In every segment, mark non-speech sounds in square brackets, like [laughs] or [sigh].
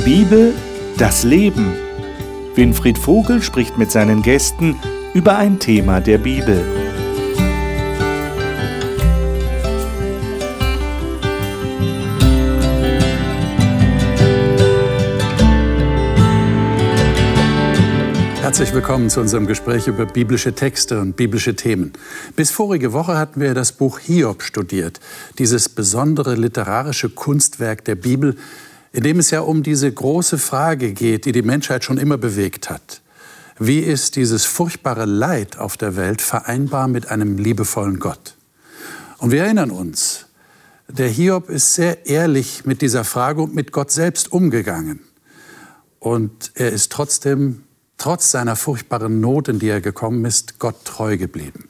Die Bibel, das Leben. Winfried Vogel spricht mit seinen Gästen über ein Thema der Bibel. Herzlich willkommen zu unserem Gespräch über biblische Texte und biblische Themen. Bis vorige Woche hatten wir das Buch Hiob studiert, dieses besondere literarische Kunstwerk der Bibel, in dem es ja um diese große Frage geht, die die Menschheit schon immer bewegt hat. Wie ist dieses furchtbare Leid auf der Welt vereinbar mit einem liebevollen Gott? Und wir erinnern uns, der Hiob ist sehr ehrlich mit dieser Frage und mit Gott selbst umgegangen. Und er ist trotzdem trotz seiner furchtbaren Not, in die er gekommen ist, Gott treu geblieben.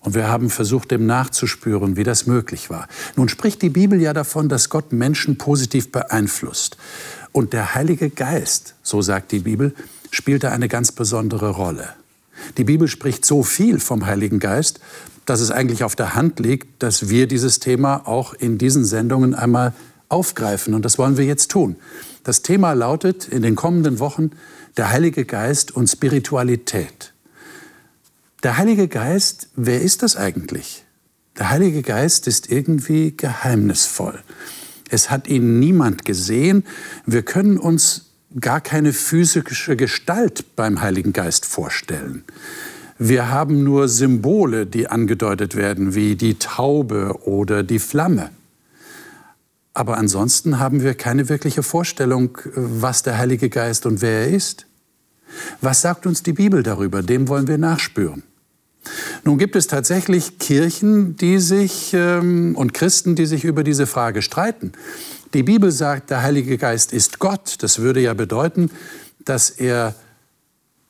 Und wir haben versucht, dem nachzuspüren, wie das möglich war. Nun spricht die Bibel ja davon, dass Gott Menschen positiv beeinflusst. Und der Heilige Geist, so sagt die Bibel, spielte eine ganz besondere Rolle. Die Bibel spricht so viel vom Heiligen Geist, dass es eigentlich auf der Hand liegt, dass wir dieses Thema auch in diesen Sendungen einmal aufgreifen. Und das wollen wir jetzt tun. Das Thema lautet in den kommenden Wochen der Heilige Geist und Spiritualität. Der Heilige Geist, wer ist das eigentlich? Der Heilige Geist ist irgendwie geheimnisvoll. Es hat ihn niemand gesehen. Wir können uns gar keine physische Gestalt beim Heiligen Geist vorstellen. Wir haben nur Symbole, die angedeutet werden, wie die Taube oder die Flamme. Aber ansonsten haben wir keine wirkliche Vorstellung, was der Heilige Geist und wer er ist. Was sagt uns die Bibel darüber? Dem wollen wir nachspüren. Nun gibt es tatsächlich Kirchen, die sich ähm, und Christen, die sich über diese Frage streiten. Die Bibel sagt, der Heilige Geist ist Gott. Das würde ja bedeuten, dass er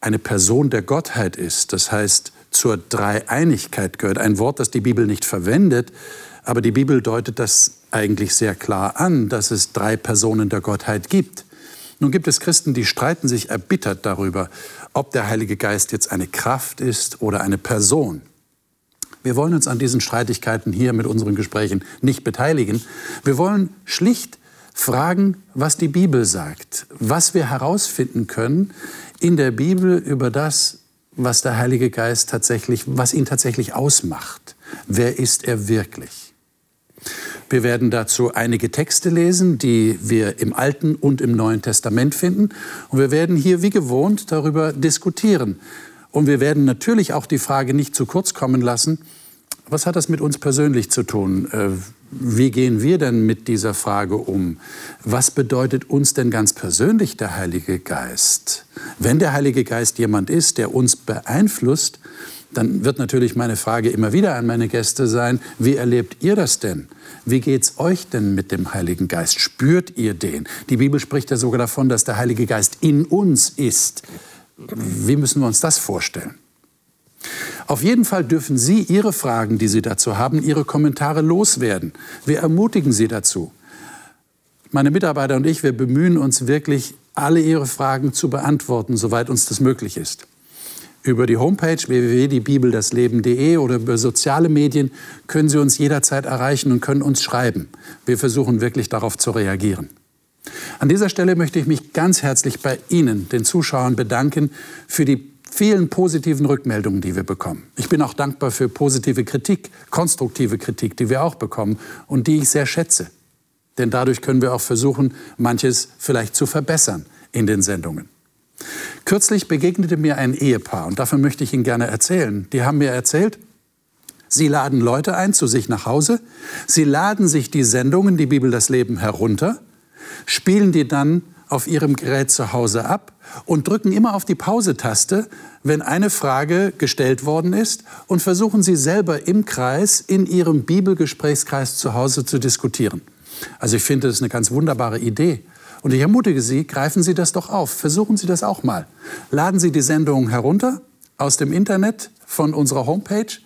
eine Person der Gottheit ist. Das heißt, zur Dreieinigkeit gehört. Ein Wort, das die Bibel nicht verwendet, aber die Bibel deutet das eigentlich sehr klar an, dass es drei Personen der Gottheit gibt. Nun gibt es Christen, die streiten sich erbittert darüber, ob der Heilige Geist jetzt eine Kraft ist oder eine Person. Wir wollen uns an diesen Streitigkeiten hier mit unseren Gesprächen nicht beteiligen. Wir wollen schlicht fragen, was die Bibel sagt, was wir herausfinden können in der Bibel über das, was der Heilige Geist tatsächlich, was ihn tatsächlich ausmacht. Wer ist er wirklich? Wir werden dazu einige Texte lesen, die wir im Alten und im Neuen Testament finden. Und wir werden hier wie gewohnt darüber diskutieren. Und wir werden natürlich auch die Frage nicht zu kurz kommen lassen, was hat das mit uns persönlich zu tun? Äh, wie gehen wir denn mit dieser Frage um? Was bedeutet uns denn ganz persönlich der Heilige Geist? Wenn der Heilige Geist jemand ist, der uns beeinflusst, dann wird natürlich meine Frage immer wieder an meine Gäste sein, wie erlebt ihr das denn? Wie geht's euch denn mit dem Heiligen Geist? Spürt ihr den? Die Bibel spricht ja sogar davon, dass der Heilige Geist in uns ist. Wie müssen wir uns das vorstellen? Auf jeden Fall dürfen Sie Ihre Fragen, die Sie dazu haben, Ihre Kommentare loswerden. Wir ermutigen Sie dazu. Meine Mitarbeiter und ich, wir bemühen uns wirklich, alle Ihre Fragen zu beantworten, soweit uns das möglich ist. Über die Homepage www.diebibeldasleben.de oder über soziale Medien können Sie uns jederzeit erreichen und können uns schreiben. Wir versuchen wirklich darauf zu reagieren. An dieser Stelle möchte ich mich ganz herzlich bei Ihnen, den Zuschauern, bedanken für die vielen positiven Rückmeldungen, die wir bekommen. Ich bin auch dankbar für positive Kritik, konstruktive Kritik, die wir auch bekommen und die ich sehr schätze. Denn dadurch können wir auch versuchen, manches vielleicht zu verbessern in den Sendungen. Kürzlich begegnete mir ein Ehepaar und davon möchte ich Ihnen gerne erzählen. Die haben mir erzählt, Sie laden Leute ein zu sich nach Hause, sie laden sich die Sendungen, die Bibel das Leben herunter, spielen die dann auf ihrem Gerät zu Hause ab und drücken immer auf die Pause-Taste, wenn eine Frage gestellt worden ist und versuchen sie selber im Kreis, in ihrem Bibelgesprächskreis zu Hause zu diskutieren. Also ich finde, das ist eine ganz wunderbare Idee. Und ich ermutige Sie, greifen Sie das doch auf. Versuchen Sie das auch mal. Laden Sie die Sendung herunter aus dem Internet von unserer Homepage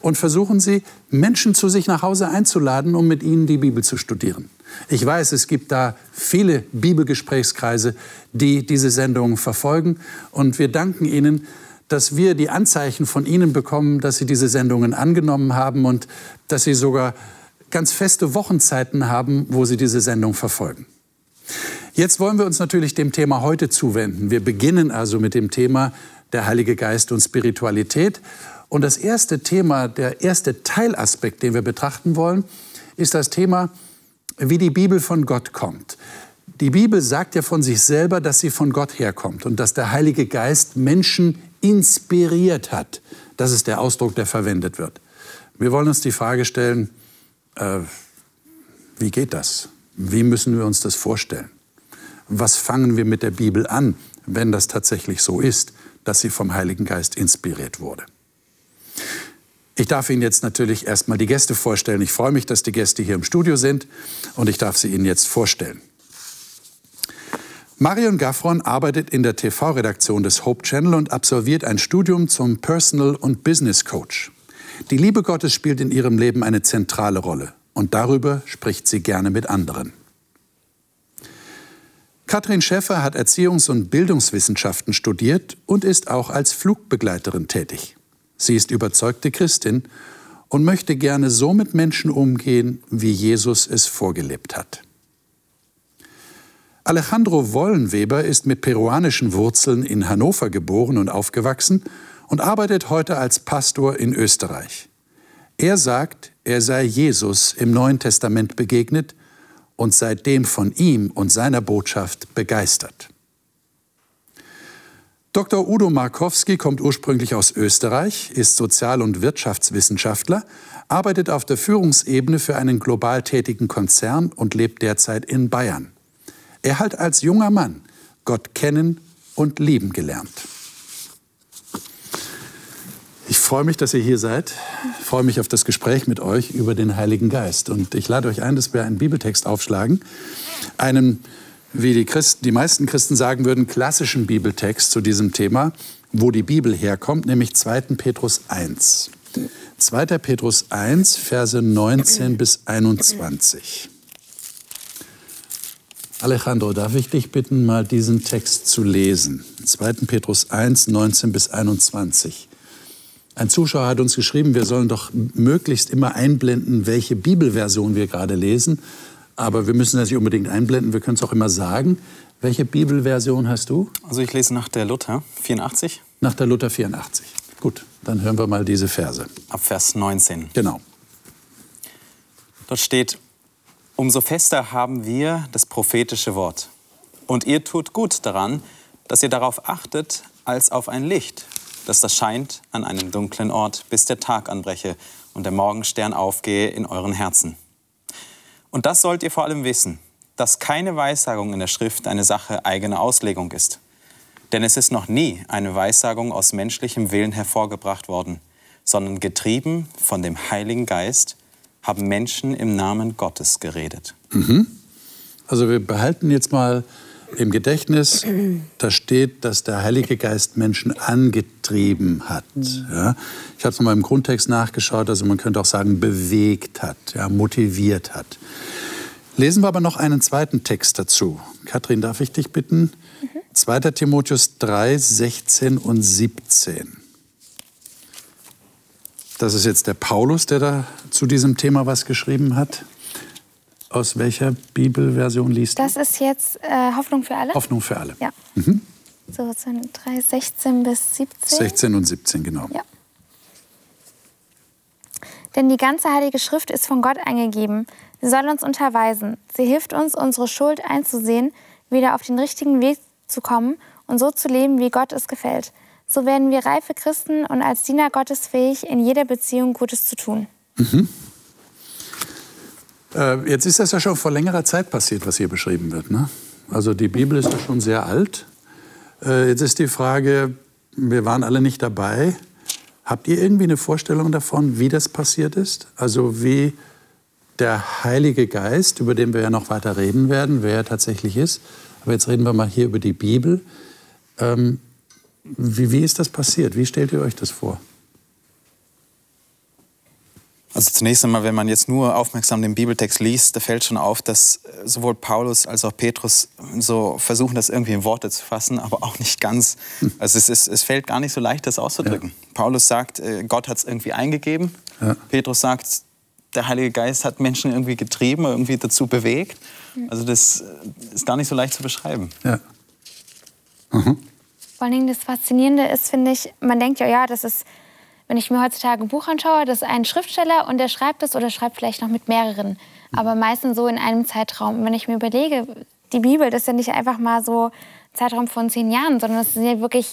und versuchen Sie, Menschen zu sich nach Hause einzuladen, um mit ihnen die Bibel zu studieren. Ich weiß, es gibt da viele Bibelgesprächskreise, die diese Sendung verfolgen. Und wir danken Ihnen, dass wir die Anzeichen von Ihnen bekommen, dass Sie diese Sendungen angenommen haben und dass Sie sogar ganz feste Wochenzeiten haben, wo Sie diese Sendung verfolgen. Jetzt wollen wir uns natürlich dem Thema heute zuwenden. Wir beginnen also mit dem Thema der Heilige Geist und Spiritualität. Und das erste Thema, der erste Teilaspekt, den wir betrachten wollen, ist das Thema, wie die Bibel von Gott kommt. Die Bibel sagt ja von sich selber, dass sie von Gott herkommt und dass der Heilige Geist Menschen inspiriert hat. Das ist der Ausdruck, der verwendet wird. Wir wollen uns die Frage stellen, äh, wie geht das? Wie müssen wir uns das vorstellen? Was fangen wir mit der Bibel an, wenn das tatsächlich so ist, dass sie vom Heiligen Geist inspiriert wurde? Ich darf Ihnen jetzt natürlich erstmal die Gäste vorstellen. Ich freue mich, dass die Gäste hier im Studio sind und ich darf sie Ihnen jetzt vorstellen. Marion Gaffron arbeitet in der TV-Redaktion des Hope Channel und absolviert ein Studium zum Personal- und Business Coach. Die Liebe Gottes spielt in ihrem Leben eine zentrale Rolle und darüber spricht sie gerne mit anderen. Katrin Schäffer hat Erziehungs- und Bildungswissenschaften studiert und ist auch als Flugbegleiterin tätig. Sie ist überzeugte Christin und möchte gerne so mit Menschen umgehen, wie Jesus es vorgelebt hat. Alejandro Wollenweber ist mit peruanischen Wurzeln in Hannover geboren und aufgewachsen und arbeitet heute als Pastor in Österreich. Er sagt, er sei Jesus im Neuen Testament begegnet und seitdem von ihm und seiner Botschaft begeistert. Dr. Udo Markowski kommt ursprünglich aus Österreich, ist Sozial- und Wirtschaftswissenschaftler, arbeitet auf der Führungsebene für einen global tätigen Konzern und lebt derzeit in Bayern. Er hat als junger Mann Gott kennen und lieben gelernt. Ich freue mich, dass ihr hier seid. Ich freue mich auf das Gespräch mit euch über den Heiligen Geist. Und ich lade euch ein, dass wir einen Bibeltext aufschlagen. Einen, wie die, Christen, die meisten Christen sagen würden, klassischen Bibeltext zu diesem Thema, wo die Bibel herkommt, nämlich 2. Petrus 1. 2. Petrus 1, Verse 19 bis 21. Alejandro, darf ich dich bitten, mal diesen Text zu lesen? 2. Petrus 1, 19 bis 21. Ein Zuschauer hat uns geschrieben, wir sollen doch möglichst immer einblenden, welche Bibelversion wir gerade lesen. Aber wir müssen das nicht unbedingt einblenden, wir können es auch immer sagen. Welche Bibelversion hast du? Also ich lese nach der Luther 84. Nach der Luther 84. Gut, dann hören wir mal diese Verse. Ab Vers 19. Genau. Dort steht, Umso fester haben wir das prophetische Wort. Und ihr tut gut daran, dass ihr darauf achtet, als auf ein Licht, das das scheint an einem dunklen Ort, bis der Tag anbreche und der Morgenstern aufgehe in euren Herzen. Und das sollt ihr vor allem wissen, dass keine Weissagung in der Schrift eine Sache eigener Auslegung ist. Denn es ist noch nie eine Weissagung aus menschlichem Willen hervorgebracht worden, sondern getrieben von dem Heiligen Geist, haben Menschen im Namen Gottes geredet. Mhm. Also wir behalten jetzt mal im Gedächtnis, da steht, dass der Heilige Geist Menschen angetrieben hat. Ja? Ich habe es nochmal im Grundtext nachgeschaut, also man könnte auch sagen, bewegt hat, ja, motiviert hat. Lesen wir aber noch einen zweiten Text dazu. Kathrin, darf ich dich bitten? 2. Timotheus 3, 16 und 17. Das ist jetzt der Paulus, der da zu diesem Thema was geschrieben hat. Aus welcher Bibelversion liest du? Das ist jetzt äh, Hoffnung für alle. Hoffnung für alle. Ja. Mhm. So, 3, 16 bis 17. 16 und 17, genau. Ja. Denn die ganze Heilige Schrift ist von Gott eingegeben. Sie soll uns unterweisen. Sie hilft uns, unsere Schuld einzusehen, wieder auf den richtigen Weg zu kommen und so zu leben, wie Gott es gefällt. So werden wir reife Christen und als Diener Gottes fähig, in jeder Beziehung Gutes zu tun. Mhm. Äh, jetzt ist das ja schon vor längerer Zeit passiert, was hier beschrieben wird. Ne? Also die Bibel ist ja schon sehr alt. Äh, jetzt ist die Frage, wir waren alle nicht dabei. Habt ihr irgendwie eine Vorstellung davon, wie das passiert ist? Also wie der Heilige Geist, über den wir ja noch weiter reden werden, wer er tatsächlich ist. Aber jetzt reden wir mal hier über die Bibel. Ähm, wie, wie ist das passiert? Wie stellt ihr euch das vor? Also zunächst einmal, wenn man jetzt nur aufmerksam den Bibeltext liest, da fällt schon auf, dass sowohl Paulus als auch Petrus so versuchen, das irgendwie in Worte zu fassen, aber auch nicht ganz. Hm. Also es, ist, es fällt gar nicht so leicht, das auszudrücken. Ja. Paulus sagt, äh, Gott hat es irgendwie eingegeben. Ja. Petrus sagt, der Heilige Geist hat Menschen irgendwie getrieben, irgendwie dazu bewegt. Also das ist gar nicht so leicht zu beschreiben. Ja. Vor allen Dingen das Faszinierende ist, finde ich, man denkt ja, ja, das ist, wenn ich mir heutzutage ein Buch anschaue, das ist ein Schriftsteller und der schreibt es oder schreibt vielleicht noch mit mehreren. Aber meistens so in einem Zeitraum. Und wenn ich mir überlege, die Bibel, das ist ja nicht einfach mal so ein Zeitraum von zehn Jahren, sondern es sind ja wirklich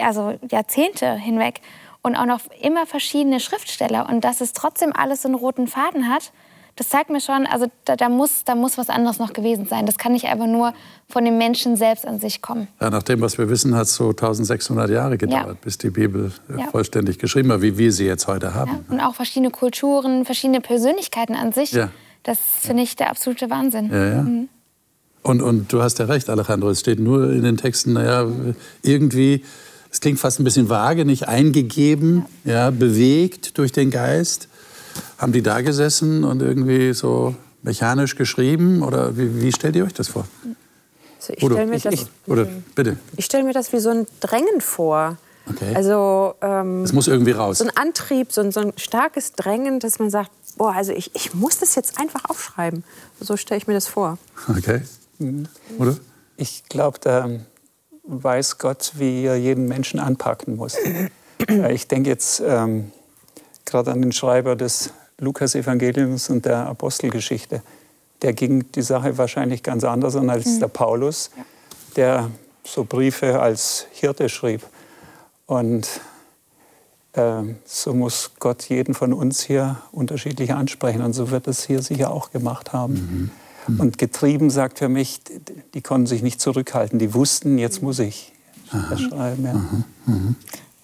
also Jahrzehnte hinweg. Und auch noch immer verschiedene Schriftsteller. Und dass es trotzdem alles so einen roten Faden hat, das zeigt mir schon, also da, da, muss, da muss was anderes noch gewesen sein. Das kann nicht einfach nur von den Menschen selbst an sich kommen. Ja, nach dem, was wir wissen, hat es so 1600 Jahre gedauert, ja. bis die Bibel äh, Ja. vollständig geschrieben war, wie wir sie jetzt heute haben. Und auch verschiedene Kulturen, verschiedene Persönlichkeiten an sich. Das finde ich der absolute Wahnsinn. Ja. Und, und du hast ja recht, Alejandro, es steht nur in den Texten, naja, irgendwie, es klingt fast ein bisschen vage, nicht eingegeben, ja. bewegt durch den Geist. Haben die da gesessen und irgendwie so mechanisch geschrieben? Oder wie, wie stellt ihr euch das vor? Also ich stelle mir, ich- das- ich- Oder bitte, ich stell mir das wie so ein Drängen vor. Okay. Also ähm, es muss irgendwie raus. so ein Antrieb, so ein, so ein starkes Drängen, dass man sagt, boah, also ich, ich muss das jetzt einfach aufschreiben. So stelle ich mir das vor. Okay. Oder? Ich glaube, da weiß Gott, wie er jeden Menschen anpacken muss. [clears throat] Äh, ich denke jetzt ähm, gerade an den Schreiber des Lukas-Evangeliums und der Apostelgeschichte. Der ging die Sache wahrscheinlich ganz anders an als der Paulus, der so Briefe als Hirte schrieb. Und ähm, so muss Gott jeden von uns hier unterschiedlich ansprechen. Und so wird es hier sicher auch gemacht haben. Und getrieben sagt für mich, die konnten sich nicht zurückhalten. Die wussten, jetzt muss ich das schreiben. Ja.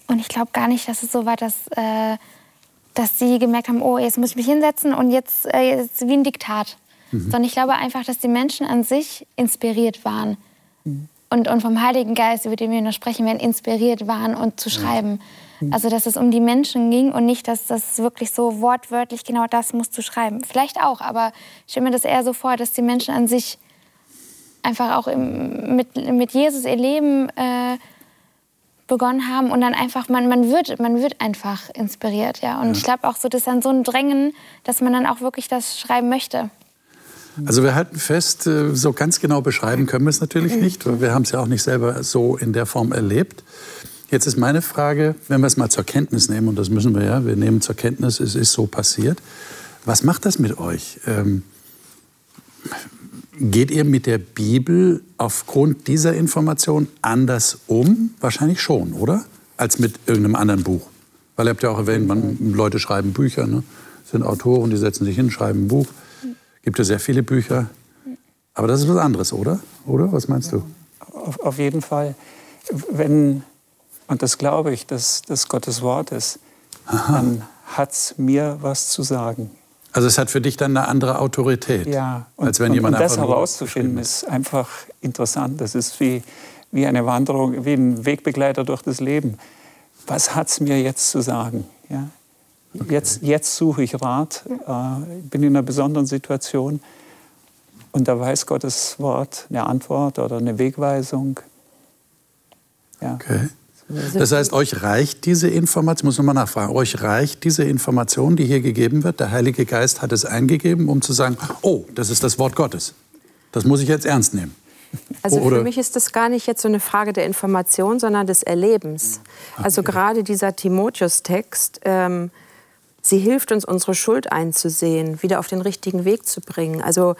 Und ich glaube gar nicht, dass es so war, dass, äh, dass sie gemerkt haben, oh, jetzt muss ich mich hinsetzen und jetzt, äh, jetzt wie ein Diktat. Sondern ich glaube einfach, dass die Menschen an sich inspiriert waren. Und, und vom Heiligen Geist, über den wir noch sprechen werden, inspiriert waren und zu schreiben. Also, dass es um die Menschen ging und nicht, dass das wirklich so wortwörtlich genau das musst du schreiben. Vielleicht auch, aber ich stelle mir das eher so vor, dass die Menschen an sich einfach auch im, mit, mit Jesus ihr Leben äh, begonnen haben und dann einfach, man, man, wird, man wird einfach inspiriert. Ja? Und ich glaube auch so, das ist dann so ein Drängen, dass man dann auch wirklich das schreiben möchte. Also wir halten fest, äh, so ganz genau beschreiben können wir es natürlich nicht, weil wir haben es ja auch nicht selber so in der Form erlebt. Jetzt ist meine Frage, wenn wir es mal zur Kenntnis nehmen, und das müssen wir ja, wir nehmen zur Kenntnis, es ist so passiert. Was macht das mit euch? Ähm, geht ihr mit der Bibel aufgrund dieser Information anders um? Wahrscheinlich schon, oder? Als mit irgendeinem anderen Buch. Weil ihr habt ja auch erwähnt, man, Leute schreiben Bücher, ne? sind Autoren, die setzen sich hin, schreiben ein Buch. Gibt ja sehr viele Bücher. Aber das ist was anderes, oder? Oder? Was meinst du? Auf, auf jeden Fall. Wenn, und das glaube ich, dass das Gottes Wort ist, dann hat es mir was zu sagen. Also es hat für dich dann eine andere Autorität, Ja, und, als wenn und, jemand und das herauszufinden, ist einfach interessant. Das ist wie, wie eine Wanderung, wie ein Wegbegleiter durch das Leben. Was hat es mir jetzt zu sagen? Ja? Jetzt, jetzt suche ich Rat, äh, bin in einer besonderen Situation und da weiß Gottes Wort eine Antwort oder eine Wegweisung. Ja. Okay. Das heißt, euch reicht diese Information, muss nochmal nachfragen, euch reicht diese Information, die hier gegeben wird, der Heilige Geist hat es eingegeben, um zu sagen, oh, das ist das Wort Gottes. Das muss ich jetzt ernst nehmen. Also Oder- für mich ist das gar nicht jetzt so eine Frage der Information, sondern des Erlebens. Also gerade dieser Timotheus-Text, ähm, sie hilft uns, unsere Schuld einzusehen, wieder auf den richtigen Weg zu bringen. Also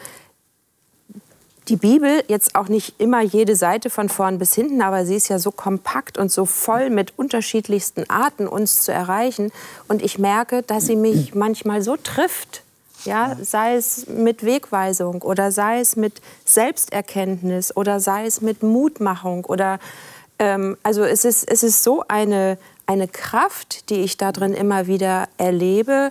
die Bibel, jetzt auch nicht immer jede Seite von vorn bis hinten, aber sie ist ja so kompakt und so voll mit unterschiedlichsten Arten, uns zu erreichen. Und ich merke, dass sie mich [clears throat] manchmal so trifft, ja, sei es mit Wegweisung oder sei es mit Selbsterkenntnis oder sei es mit Mutmachung oder ähm, also es ist, es ist so eine, eine Kraft, die ich da drin immer wieder erlebe,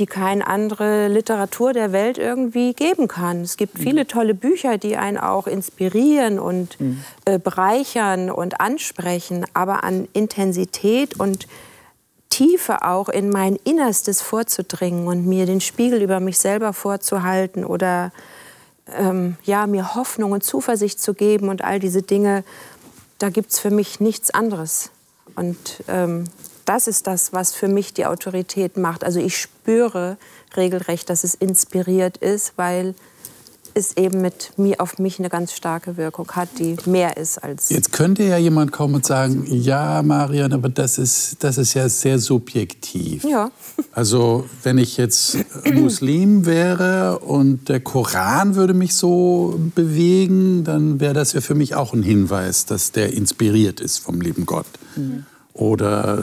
die keine andere Literatur der Welt irgendwie geben kann. Es gibt viele tolle Bücher, die einen auch inspirieren und äh, bereichern und ansprechen, aber an Intensität und Tiefe auch in mein Innerstes vorzudringen und mir den Spiegel über mich selber vorzuhalten oder ähm, ja, mir Hoffnung und Zuversicht zu geben und all diese Dinge, da gibt es für mich nichts anderes. Und ähm, das ist das, was für mich die Autorität macht. Also ich spüre regelrecht, dass es inspiriert ist, weil es eben mit mir auf mich eine ganz starke Wirkung hat, die mehr ist als. Jetzt könnte ja jemand kommen und sagen, ja, Marian, aber das ist, das ist ja sehr subjektiv. Ja. Also wenn ich jetzt Muslim wäre und der Koran würde mich so bewegen, dann wäre das ja für mich auch ein Hinweis, dass der inspiriert ist vom lieben Gott. Mhm. Oder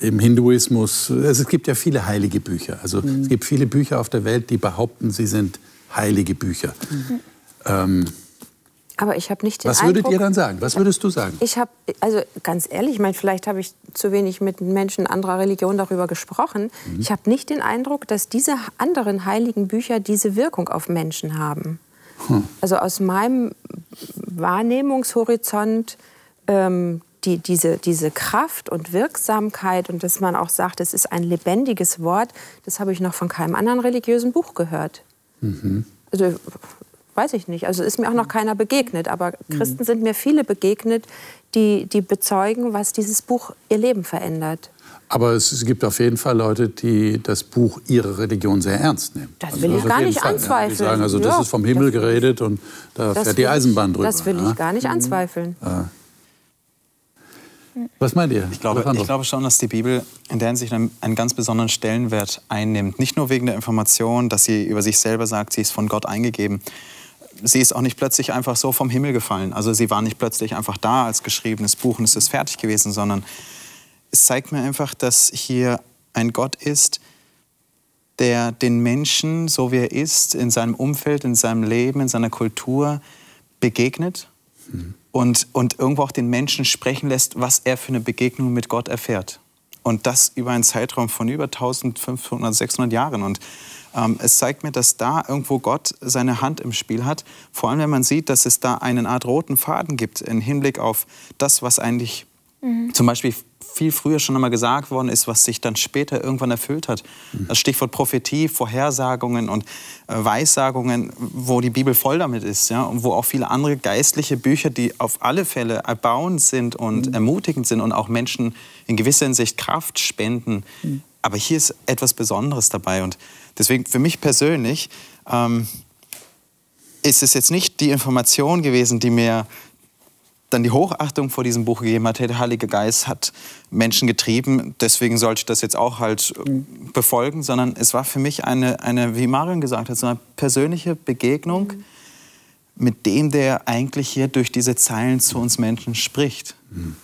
im Hinduismus, es gibt ja viele heilige Bücher. Also mhm. es gibt viele Bücher auf der Welt, die behaupten, sie sind heilige Bücher. Mhm. Ähm, aber ich habe nicht den Was würdet Eindruck, ihr dann sagen? Was würdest du sagen? Ich habe, also ganz ehrlich, ich meine, vielleicht habe ich zu wenig mit Menschen anderer Religion darüber gesprochen. Mhm. Ich habe nicht den Eindruck, dass diese anderen heiligen Bücher diese Wirkung auf Menschen haben. Hm. Also aus meinem Wahrnehmungshorizont ähm, die, diese, diese Kraft und Wirksamkeit und dass man auch sagt, es ist ein lebendiges Wort, das habe ich noch von keinem anderen religiösen Buch gehört. Mhm. Also weiß ich nicht. Also ist mir auch noch keiner begegnet. Aber Christen sind mir viele begegnet, die, die bezeugen, was dieses Buch ihr Leben verändert. Aber es gibt auf jeden Fall Leute, die das Buch ihrer Religion sehr ernst nehmen. Das will also ich gar nicht Fall, anzweifeln. Die sagen, also das ja, ist vom Himmel geredet und da fährt die Eisenbahn drüber. Das will ich gar nicht anzweifeln. Ja. Was meint ihr? Ich glaube, ich glaube schon, dass die Bibel in der Hinsicht einen, einen, ganz besonderen Stellenwert einnimmt. Nicht nur wegen der Information, dass sie über sich selber sagt, sie ist von Gott eingegeben. Sie ist auch nicht plötzlich einfach so vom Himmel gefallen. Also sie war nicht plötzlich einfach da als geschriebenes Buch und es ist fertig gewesen, sondern es zeigt mir einfach, dass hier ein Gott ist, der den Menschen, so wie er ist, in seinem Umfeld, in seinem Leben, in seiner Kultur begegnet. Mhm und, und irgendwo auch den Menschen sprechen lässt, was er für eine Begegnung mit Gott erfährt. Und das über einen Zeitraum von über 1500, 600 Jahren. Und ähm, es zeigt mir, dass da irgendwo Gott seine Hand im Spiel hat. Vor allem, wenn man sieht, dass es da eine Art roten Faden gibt im Hinblick auf das, was eigentlich mhm. zum Beispiel viel früher schon einmal gesagt worden ist, was sich dann später irgendwann erfüllt hat. Mhm. Das Stichwort Prophetie, Vorhersagungen und äh, Weissagungen, wo die Bibel voll damit ist, ja, und wo auch viele andere geistliche Bücher, die auf alle Fälle erbauend sind und mhm. ermutigend sind und auch Menschen in gewisser Hinsicht Kraft spenden. Mhm. Aber hier ist etwas Besonderes dabei und deswegen für mich persönlich ähm, ist es jetzt nicht die Information gewesen, die mir dann die Hochachtung vor diesem Buch gegeben hat, der Heilige Geist hat Menschen getrieben, deswegen sollte ich das jetzt auch halt äh, mhm. befolgen, sondern es war für mich eine, eine wie Marion gesagt hat, so eine persönliche Begegnung mhm. mit dem, der eigentlich hier durch diese Zeilen zu uns Menschen spricht. Mhm.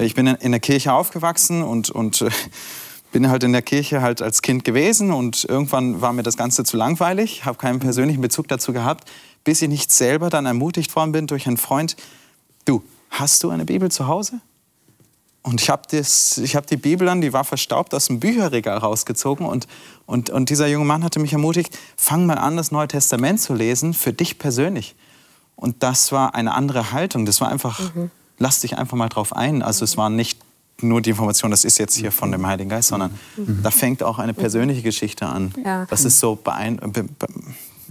Ich bin in der Kirche aufgewachsen und, und äh, bin halt in der Kirche halt als Kind gewesen und irgendwann war mir das Ganze zu langweilig, habe keinen persönlichen Bezug dazu gehabt, bis ich nicht selber dann ermutigt worden bin durch einen Freund, du, hast du eine Bibel zu Hause? Und ich habe hab die Bibel dann, die war verstaubt, aus dem Bücherregal rausgezogen. Und, und, und dieser junge Mann hatte mich ermutigt, fang mal an, das Neue Testament zu lesen, für dich persönlich. Und das war eine andere Haltung. Das war einfach, mhm. lass dich einfach mal drauf ein. Also es war nicht nur die Information, das ist jetzt hier von dem Heiligen Geist, sondern mhm. da fängt auch eine persönliche Geschichte an. Ja. Das ist so beeindruckend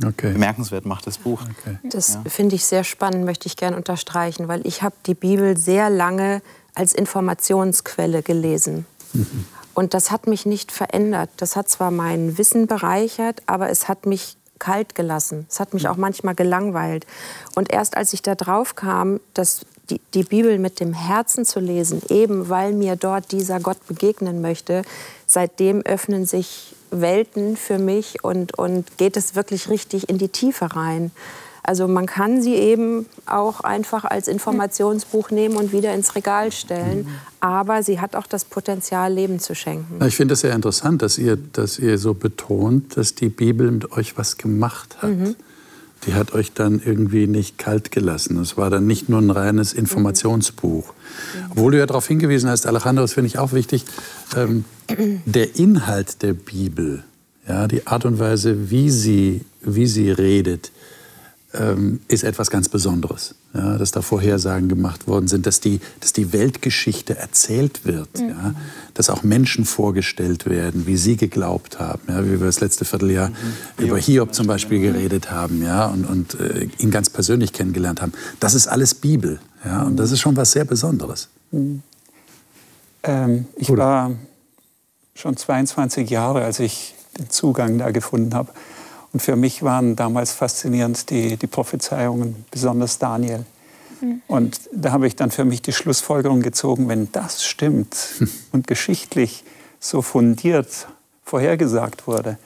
Okay. Bemerkenswert macht das Buch. Okay. Das ja. finde ich sehr spannend, möchte ich gerne unterstreichen, weil ich habe die Bibel sehr lange als Informationsquelle gelesen. Mhm. Und das hat mich nicht verändert. Das hat zwar mein Wissen bereichert, aber es hat mich kalt gelassen. Es hat mich auch manchmal gelangweilt. Und erst als ich da drauf kam, dass die, die Bibel mit dem Herzen zu lesen, eben weil mir dort dieser Gott begegnen möchte, seitdem öffnen sich Welten für mich und, und geht es wirklich richtig in die Tiefe rein. Also man kann sie eben auch einfach als Informationsbuch nehmen und wieder ins Regal stellen. Aber sie hat auch das Potenzial, Leben zu schenken. Ich finde es sehr interessant, dass ihr, dass ihr so betont, dass die Bibel mit euch was gemacht hat. Mhm. Die hat euch dann irgendwie nicht kalt gelassen. Es war dann nicht nur ein reines Informationsbuch. Mhm. Obwohl du ja darauf hingewiesen hast, Alejandro, das finde ich auch wichtig, ähm, der Inhalt der Bibel, ja, die Art und Weise, wie sie, wie sie redet, ähm, ist etwas ganz Besonderes. Ja, dass da Vorhersagen gemacht worden sind, dass die, dass die Weltgeschichte erzählt wird, mhm. ja, dass auch Menschen vorgestellt werden, wie sie geglaubt haben, ja, wie wir das letzte Vierteljahr mhm. über Hiob zum Beispiel geredet haben ja, und, und äh, ihn ganz persönlich kennengelernt haben. Das ist alles Bibel ja, und das ist schon was sehr Besonderes. Mhm. Ähm, ich war schon 22 Jahre, als ich den Zugang da gefunden habe. Und für mich waren damals faszinierend die, die Prophezeiungen, besonders Daniel. Mhm. Und da habe ich dann für mich die Schlussfolgerung gezogen, wenn das stimmt und geschichtlich so fundiert vorhergesagt wurde,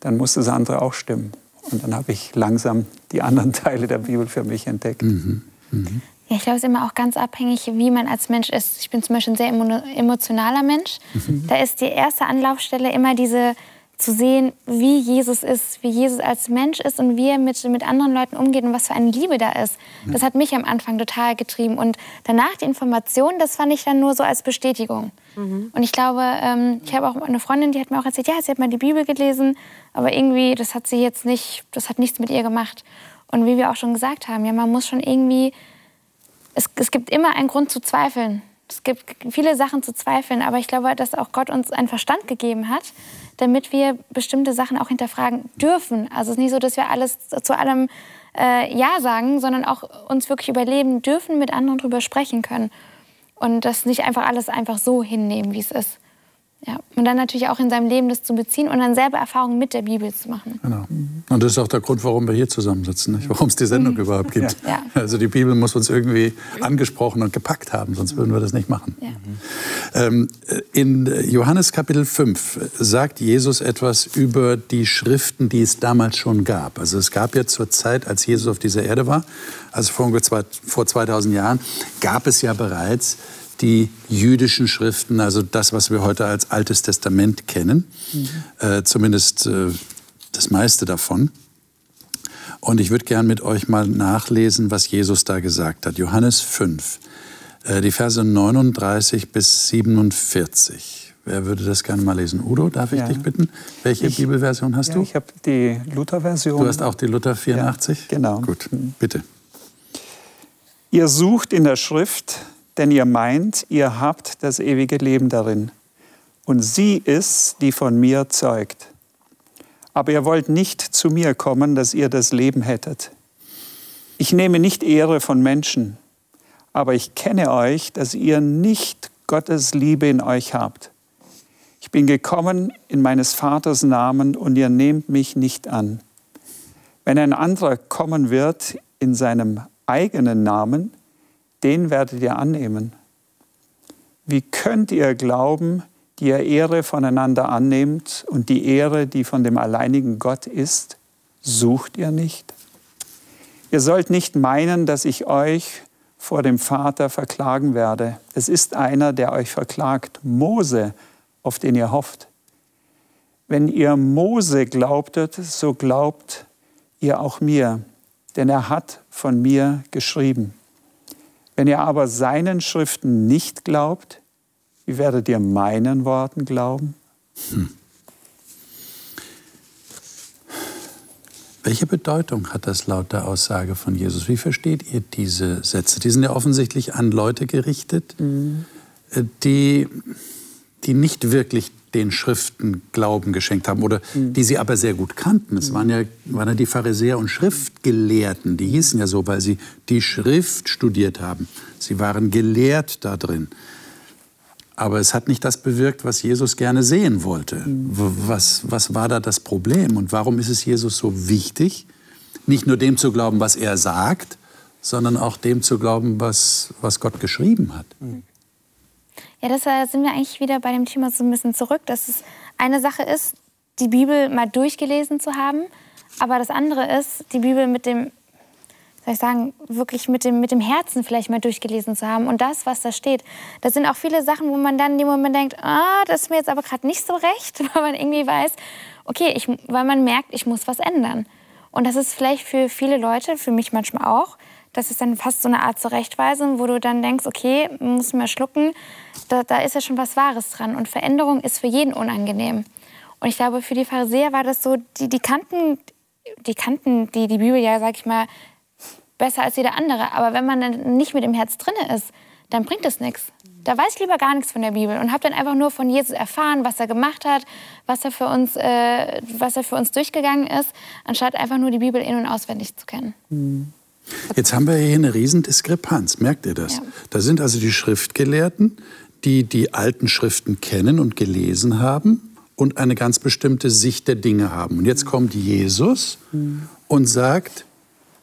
dann muss das andere auch stimmen. Und dann habe ich langsam die anderen [laughs] Teile der Bibel für mich entdeckt. Mhm. Mhm. Ja, ich glaube, es ist immer auch ganz abhängig, wie man als Mensch ist. Ich bin zum Beispiel ein sehr emotionaler Mensch. Mhm. Da ist die erste Anlaufstelle immer diese zu sehen, wie Jesus ist, wie Jesus als Mensch ist und wie er mit, mit anderen Leuten umgeht und was für eine Liebe da ist. Das hat mich am Anfang total getrieben. Und danach die Information, das fand ich dann nur so als Bestätigung. Mhm. Und ich glaube, ähm, ich habe auch eine Freundin, die hat mir auch erzählt, ja, sie hat mal die Bibel gelesen, aber irgendwie, das hat sie jetzt nicht, das hat nichts mit ihr gemacht. Und wie wir auch schon gesagt haben, ja, man muss schon irgendwie, es, es gibt immer einen Grund zu zweifeln. Es gibt viele Sachen zu zweifeln, aber ich glaube, dass auch Gott uns einen Verstand gegeben hat, damit wir bestimmte Sachen auch hinterfragen dürfen. Also es ist nicht so, dass wir alles zu allem äh, Ja sagen, sondern auch uns wirklich überleben dürfen, mit anderen darüber sprechen können. Und das nicht einfach alles einfach so hinnehmen, wie es ist. Ja. Und dann natürlich auch in seinem Leben das zu beziehen und dann selber Erfahrungen mit der Bibel zu machen. Genau. Und das ist auch der Grund, warum wir hier zusammensitzen, nicht? warum es die Sendung mhm. überhaupt gibt. Ja. Also die Bibel muss uns irgendwie angesprochen und gepackt haben, sonst würden wir das nicht machen. Ja. Ähm, in Johannes Kapitel 5 sagt Jesus etwas über die Schriften, die es damals schon gab. Also es gab ja zur Zeit, als Jesus auf dieser Erde war, also vor, vor 2000 Jahren, gab es ja bereits die jüdischen Schriften, also das, was wir heute als Altes Testament kennen, mhm. äh, zumindest äh, das meiste davon. Und ich würde gern mit euch mal nachlesen, was Jesus da gesagt hat. Johannes 5, äh, die Verse 39 bis 47. Wer würde das gerne mal lesen? Udo, darf ich ja. dich bitten? Welche ich, Bibelversion hast ja, du? Ich habe die Luther-Version. Du hast auch die Luther 84? Ja, genau. Gut, bitte. Ihr sucht in der Schrift denn ihr meint, ihr habt das ewige Leben darin. Und sie ist, die von mir zeugt. Aber ihr wollt nicht zu mir kommen, dass ihr das Leben hättet. Ich nehme nicht Ehre von Menschen, aber ich kenne euch, dass ihr nicht Gottes Liebe in euch habt. Ich bin gekommen in meines Vaters Namen und ihr nehmt mich nicht an. Wenn ein anderer kommen wird in seinem eigenen Namen, den werdet ihr annehmen. Wie könnt ihr glauben, die ihr Ehre voneinander annehmt und die Ehre, die von dem alleinigen Gott ist, sucht ihr nicht? Ihr sollt nicht meinen, dass ich euch vor dem Vater verklagen werde. Es ist einer, der euch verklagt, Mose, auf den ihr hofft. Wenn ihr Mose glaubtet, so glaubt ihr auch mir, denn er hat von mir geschrieben. Wenn ihr aber seinen Schriften nicht glaubt, wie werdet ihr meinen Worten glauben? Hm. Welche Bedeutung hat das laut der Aussage von Jesus? Wie versteht ihr diese Sätze? Die sind ja offensichtlich an Leute gerichtet, mhm. die, die nicht wirklich den Schriften Glauben geschenkt haben oder mhm. die sie aber sehr gut kannten. Es waren ja, waren ja die Pharisäer und Schriftgelehrten, die hießen ja so, weil sie die Schrift studiert haben. Sie waren gelehrt da drin. Aber es hat nicht das bewirkt, was Jesus gerne sehen wollte. Mhm. Was, was war da das Problem und warum ist es Jesus so wichtig, nicht nur dem zu glauben, was er sagt, sondern auch dem zu glauben, was, was Gott geschrieben hat? Mhm. Ja, das äh, sind wir eigentlich wieder bei dem Thema so ein bisschen zurück, dass es eine Sache ist, die Bibel mal durchgelesen zu haben, aber das andere ist, die Bibel mit dem, soll ich sagen, wirklich mit dem, mit dem Herzen vielleicht mal durchgelesen zu haben und das, was da steht. Das sind auch viele Sachen, wo man dann in dem Moment denkt, ah, das ist mir jetzt aber gerade nicht so recht, [laughs] weil man irgendwie weiß, okay, ich, weil man merkt, ich muss was ändern. Und das ist vielleicht für viele Leute, für mich manchmal auch, das ist dann fast so eine Art Zurechtweisung, wo du dann denkst, okay, muss mal schlucken, da, da ist ja schon was Wahres dran. Und Veränderung ist für jeden unangenehm. Und ich glaube, für die Pharisäer war das so, die, die kannten, die kannten die, die Bibel ja, sag ich mal, besser als jeder andere. Aber wenn man dann nicht mit dem Herz drin ist, dann bringt es nichts. Da weiß ich lieber gar nichts von der Bibel und habe dann einfach nur von Jesus erfahren, was er gemacht hat, was er für uns, äh, was er für uns durchgegangen ist, anstatt einfach nur die Bibel in- und auswendig zu kennen. Mhm. Jetzt haben wir hier eine Riesendiskrepanz, merkt ihr das? Ja. Da sind also die Schriftgelehrten, die die alten Schriften kennen und gelesen haben und eine ganz bestimmte Sicht der Dinge haben. Und jetzt kommt Jesus und sagt,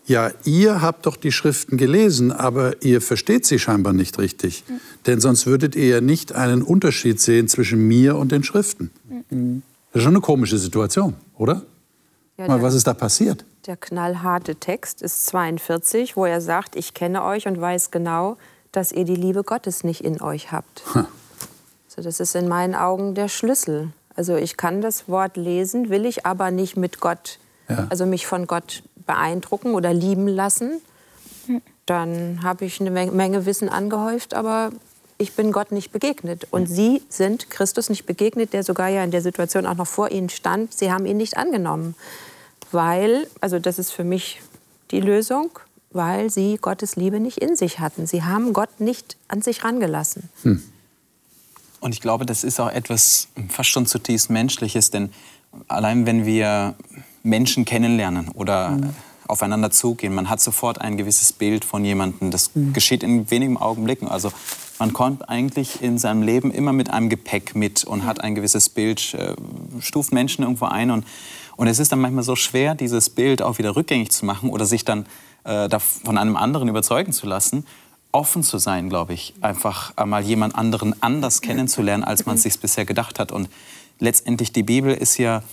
ja, ihr habt doch die Schriften gelesen, aber ihr versteht sie scheinbar nicht richtig. Denn sonst würdet ihr ja nicht einen Unterschied sehen zwischen mir und den Schriften. Das ist schon eine komische Situation, oder? Ja, Mal, der- was ist da passiert? Der knallharte Text ist 42, wo er sagt, ich kenne euch und weiß genau, dass ihr die Liebe Gottes nicht in euch habt. Also das ist in meinen Augen der Schlüssel. Also ich kann das Wort lesen, will ich aber nicht mit Gott, Ja. also mich von Gott beeindrucken oder lieben lassen. Dann habe ich eine Menge- Menge Wissen angehäuft, aber ich bin Gott nicht begegnet. Und Sie sind Christus nicht begegnet, der sogar ja in der Situation auch noch vor Ihnen stand. Sie haben ihn nicht angenommen weil, also das ist für mich die Lösung, weil sie Gottes Liebe nicht in sich hatten. Sie haben Gott nicht an sich rangelassen. Und ich glaube, das ist auch etwas fast schon zutiefst Menschliches, denn allein wenn wir Menschen kennenlernen oder aufeinander zugehen, man hat sofort ein gewisses Bild von jemandem. Das geschieht in wenigen Augenblicken. Also man kommt eigentlich in seinem Leben immer mit einem Gepäck mit und hat ein gewisses Bild, äh, stuft Menschen irgendwo ein. Und, und es ist dann manchmal so schwer, dieses Bild auch wieder rückgängig zu machen oder sich dann äh, von einem anderen überzeugen zu lassen offen zu sein, glaube ich, einfach einmal jemand anderen anders kennenzulernen, als man es sich bisher gedacht hat. Und letztendlich die Bibel ist ja,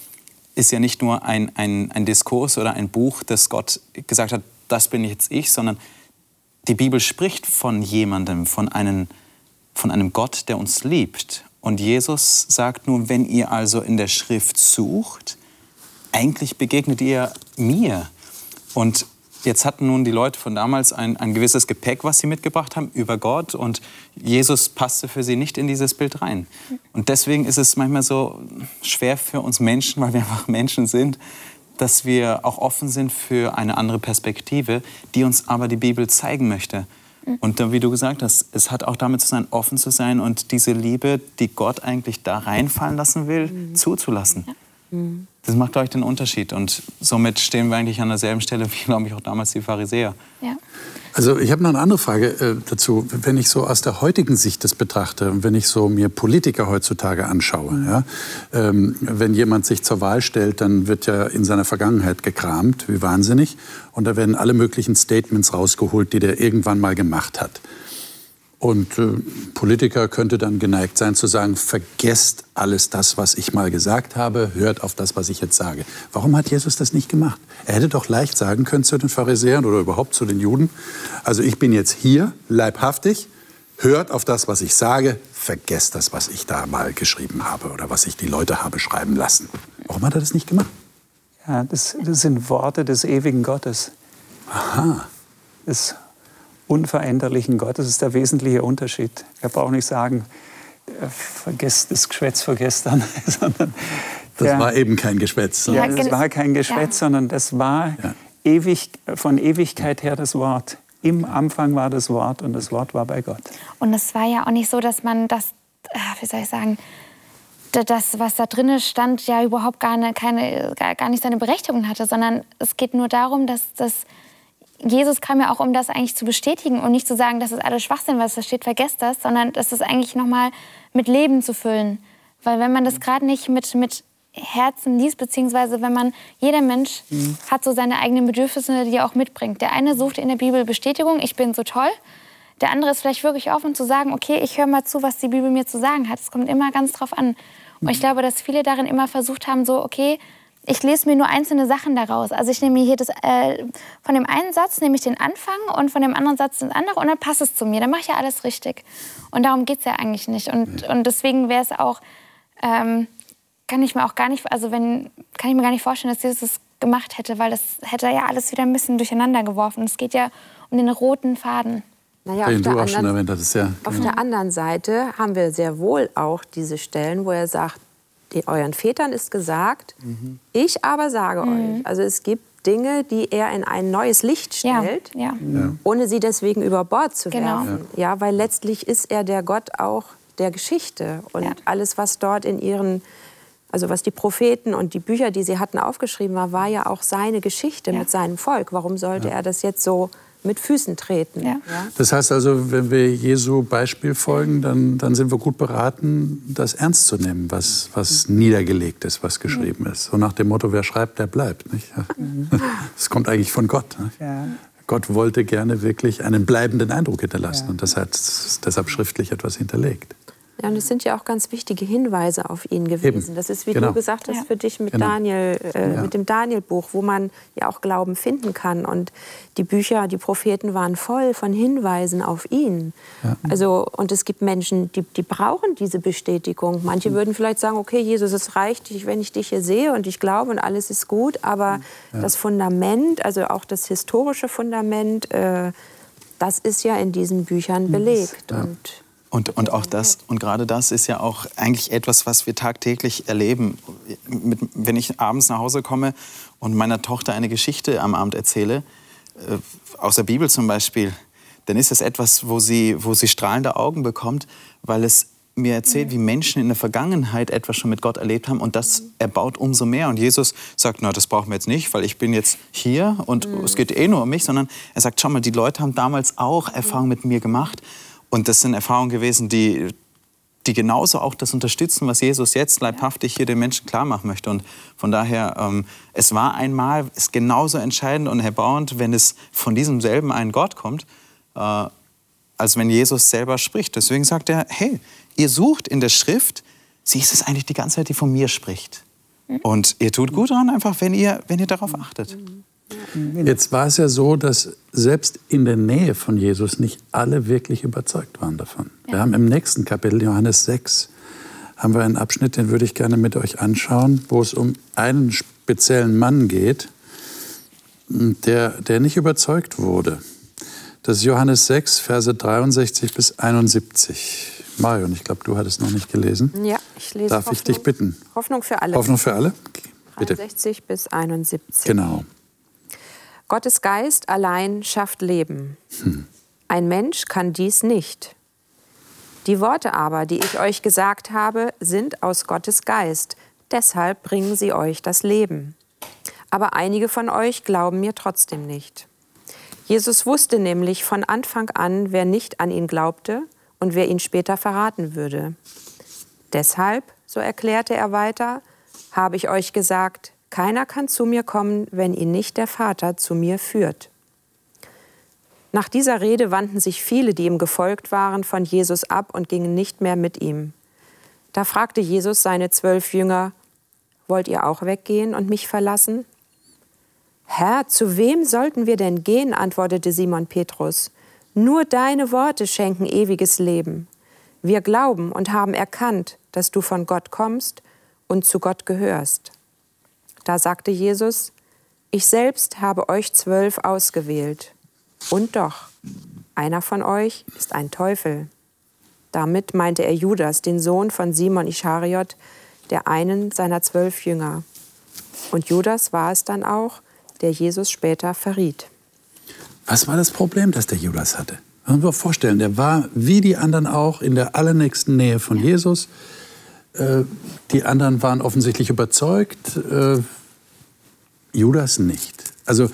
ist ja nicht nur ein, ein, ein Diskurs oder ein Buch, das Gott gesagt hat, das bin jetzt ich, sondern die Bibel spricht von jemandem, von einem, von einem Gott, der uns liebt. Und Jesus sagt nun, wenn ihr also in der Schrift sucht, eigentlich begegnet ihr mir. Und jetzt hatten nun die Leute von damals ein, ein gewisses Gepäck, was sie mitgebracht haben über Gott. Und Jesus passte für sie nicht in dieses Bild rein. Und deswegen ist es manchmal so schwer für uns Menschen, weil wir einfach Menschen sind, dass wir auch offen sind für eine andere Perspektive, die uns aber die Bibel zeigen möchte. Und wie du gesagt hast, es hat auch damit zu sein, offen zu sein und diese Liebe, die Gott eigentlich da reinfallen lassen will, zuzulassen. Das macht, glaube ich, den Unterschied. Und somit stehen wir eigentlich an derselben Stelle wie, glaube ich, auch damals die Pharisäer. Ja. Also ich habe noch eine andere Frage äh, dazu. Wenn ich so aus der heutigen Sicht das betrachte und wenn ich so mir Politiker heutzutage anschaue, ja, ähm, wenn jemand sich zur Wahl stellt, dann wird ja in seiner Vergangenheit gekramt, wie wahnsinnig. Und da werden alle möglichen Statements rausgeholt, die der irgendwann mal gemacht hat. Und äh, Politiker könnte dann geneigt sein zu sagen, vergesst alles das, was ich mal gesagt habe, hört auf das, was ich jetzt sage. Warum hat Jesus das nicht gemacht? Er hätte doch leicht sagen können zu den Pharisäern oder überhaupt zu den Juden, also ich bin jetzt hier, leibhaftig, hört auf das, was ich sage, vergesst das, was ich da mal geschrieben habe oder was ich die Leute habe schreiben lassen. Warum hat er das nicht gemacht? Ja, das, das sind Worte des ewigen Gottes. Aha. des unveränderlichen Gottes. Das ist der wesentliche Unterschied. Er braucht nicht sagen, äh, vergesst das Geschwätz von gestern, [laughs] sondern Das der- war eben kein Geschwätz. ja, Ja, das war kein Geschwätz, ja. sondern das war Ja. ewig, von Ewigkeit her das Wort. Im Anfang war das Wort und das Wort war bei Gott. Und es war ja auch nicht so, dass man das, äh, wie soll ich sagen, da- das, was da drin stand, ja überhaupt gar, ne, keine, gar nicht seine Berechtigung hatte, sondern es geht nur darum, dass das Jesus kam ja auch, um das eigentlich zu bestätigen und nicht zu sagen, das ist alles Schwachsinn, was da steht, vergesst das, sondern das ist eigentlich nochmal mit Leben zu füllen. Weil wenn man das gerade nicht mit, mit Herzen liest, beziehungsweise wenn man, jeder Mensch hat so seine eigenen Bedürfnisse, die er auch mitbringt. Der eine sucht in der Bibel Bestätigung, ich bin so toll. Der andere ist vielleicht wirklich offen zu sagen, okay, ich höre mal zu, was die Bibel mir zu sagen hat. Es kommt immer ganz drauf an. Und ich glaube, dass viele darin immer versucht haben, so, okay, ich lese mir nur einzelne Sachen daraus. Also ich nehme mir hier das, äh, von dem einen Satz nehme ich den Anfang und von dem anderen Satz den andere und dann passt es zu mir. Dann mache ich ja alles richtig. Und darum geht es ja eigentlich nicht. Und, und deswegen wäre es auch, ähm, kann ich mir auch gar nicht, also wenn, kann ich mir gar nicht vorstellen, dass Jesus das gemacht hätte, weil das hätte ja alles wieder ein bisschen durcheinander geworfen. Es geht ja um den roten Faden. Naja, Den auf du der auch schon anderen- erwähnt hattest, ja. Auf der anderen Seite haben wir sehr wohl auch diese Stellen, wo er sagt, "Die- euren Vätern ist gesagt, ich aber sage euch. Also es gibt Dinge, die er in ein neues Licht Ja, stellt, ja. ohne sie deswegen über Bord zu Genau. werfen. Ja. weil letztlich ist er der Gott auch der Geschichte. Und Ja. alles, was dort in ihren, also was die Propheten und die Bücher, die sie hatten, aufgeschrieben war, war ja auch seine Geschichte Ja. mit seinem Volk. Warum sollte er das jetzt so mit Füßen treten. Ja. Das heißt also, wenn wir Jesu Beispiel folgen, dann, dann sind wir gut beraten, das ernst zu nehmen, was, was niedergelegt ist, was geschrieben ist. So nach dem Motto, wer schreibt, der bleibt. Nicht? Das kommt eigentlich von Gott. Ja. Gott wollte gerne wirklich einen bleibenden Eindruck hinterlassen und das hat deshalb schriftlich etwas hinterlegt. Ja, und es sind ja auch ganz wichtige Hinweise auf ihn gewesen. Eben. Das ist, wie Genau. du gesagt hast, Ja. für dich mit Genau. Daniel, äh, Ja. mit dem Daniel-Buch, wo man ja auch Glauben finden kann. Und die Bücher, die Propheten waren voll von Hinweisen auf ihn. Also, und es gibt Menschen, die, die brauchen diese Bestätigung. Manche würden vielleicht sagen, okay, Jesus, es reicht, ich- wenn ich dich hier sehe und ich glaube und alles ist gut. Aber das Fundament, also auch das historische Fundament, äh, das ist ja in diesen Büchern belegt. Und Und, und auch das, und gerade das ist ja auch eigentlich etwas, was wir tagtäglich erleben. Wenn ich abends nach Hause komme und meiner Tochter eine Geschichte am Abend erzähle, äh, aus der Bibel zum Beispiel, dann ist es etwas, wo sie, wo sie strahlende Augen bekommt, weil es mir erzählt, wie Menschen in der Vergangenheit etwas schon mit Gott erlebt haben und das erbaut umso mehr. Und Jesus sagt, na, das brauchen wir jetzt nicht, weil ich bin jetzt hier und es geht eh nur um mich, sondern er sagt, schau mal, die Leute haben damals auch Erfahrungen mit mir gemacht und das sind Erfahrungen gewesen, die, die genauso auch das unterstützen, was Jesus jetzt leibhaftig hier den Menschen klar machen möchte. Und von daher, ähm, es war einmal, ist genauso entscheidend und erbauend, wenn es von diesem selben einen Gott kommt, äh, als wenn Jesus selber spricht. Deswegen sagt er, hey, ihr sucht in der Schrift, sie ist es eigentlich die ganze Zeit, die von mir spricht. Und ihr tut gut daran, einfach, wenn ihr, wenn ihr darauf achtet. Jetzt war es ja so, dass selbst in der Nähe von Jesus nicht alle wirklich überzeugt waren davon. Wir haben im nächsten Kapitel, Johannes 6, haben wir einen Abschnitt, den würde ich gerne mit euch anschauen, wo es um einen speziellen Mann geht, der, der nicht überzeugt wurde. Das ist Johannes 6, Verse 63 bis 71. Marion, ich glaube, du hattest noch nicht gelesen. ja, ich lese Darf ich dich bitten? Hoffnung für alle. Hoffnung für alle? Bitte. 63 bis 71. Genau. Gottes Geist allein schafft Leben. Ein Mensch kann dies nicht. Die Worte aber, die ich euch gesagt habe, sind aus Gottes Geist. Deshalb bringen sie euch das Leben. Aber einige von euch glauben mir trotzdem nicht. Jesus wusste nämlich von Anfang an, wer nicht an ihn glaubte und wer ihn später verraten würde. Deshalb, so erklärte er weiter, habe ich euch gesagt, keiner kann zu mir kommen, wenn ihn nicht der Vater zu mir führt. Nach dieser Rede wandten sich viele, die ihm gefolgt waren, von Jesus ab und gingen nicht mehr mit ihm. Da fragte Jesus seine zwölf Jünger, Wollt ihr auch weggehen und mich verlassen? Herr, zu wem sollten wir denn gehen? antwortete Simon Petrus. Nur deine Worte schenken ewiges Leben. Wir glauben und haben erkannt, dass du von Gott kommst und zu Gott gehörst. Da sagte Jesus, ich selbst habe euch zwölf ausgewählt. Und doch, einer von euch ist ein Teufel. Damit meinte er Judas, den Sohn von Simon Ischariot, der einen seiner zwölf Jünger. Und Judas war es dann auch, der Jesus später verriet. Was war das Problem, das der Judas hatte? Man muss sich vorstellen, der war wie die anderen auch in der allernächsten Nähe von Jesus. Äh, die anderen waren offensichtlich überzeugt, äh, Judas nicht. Also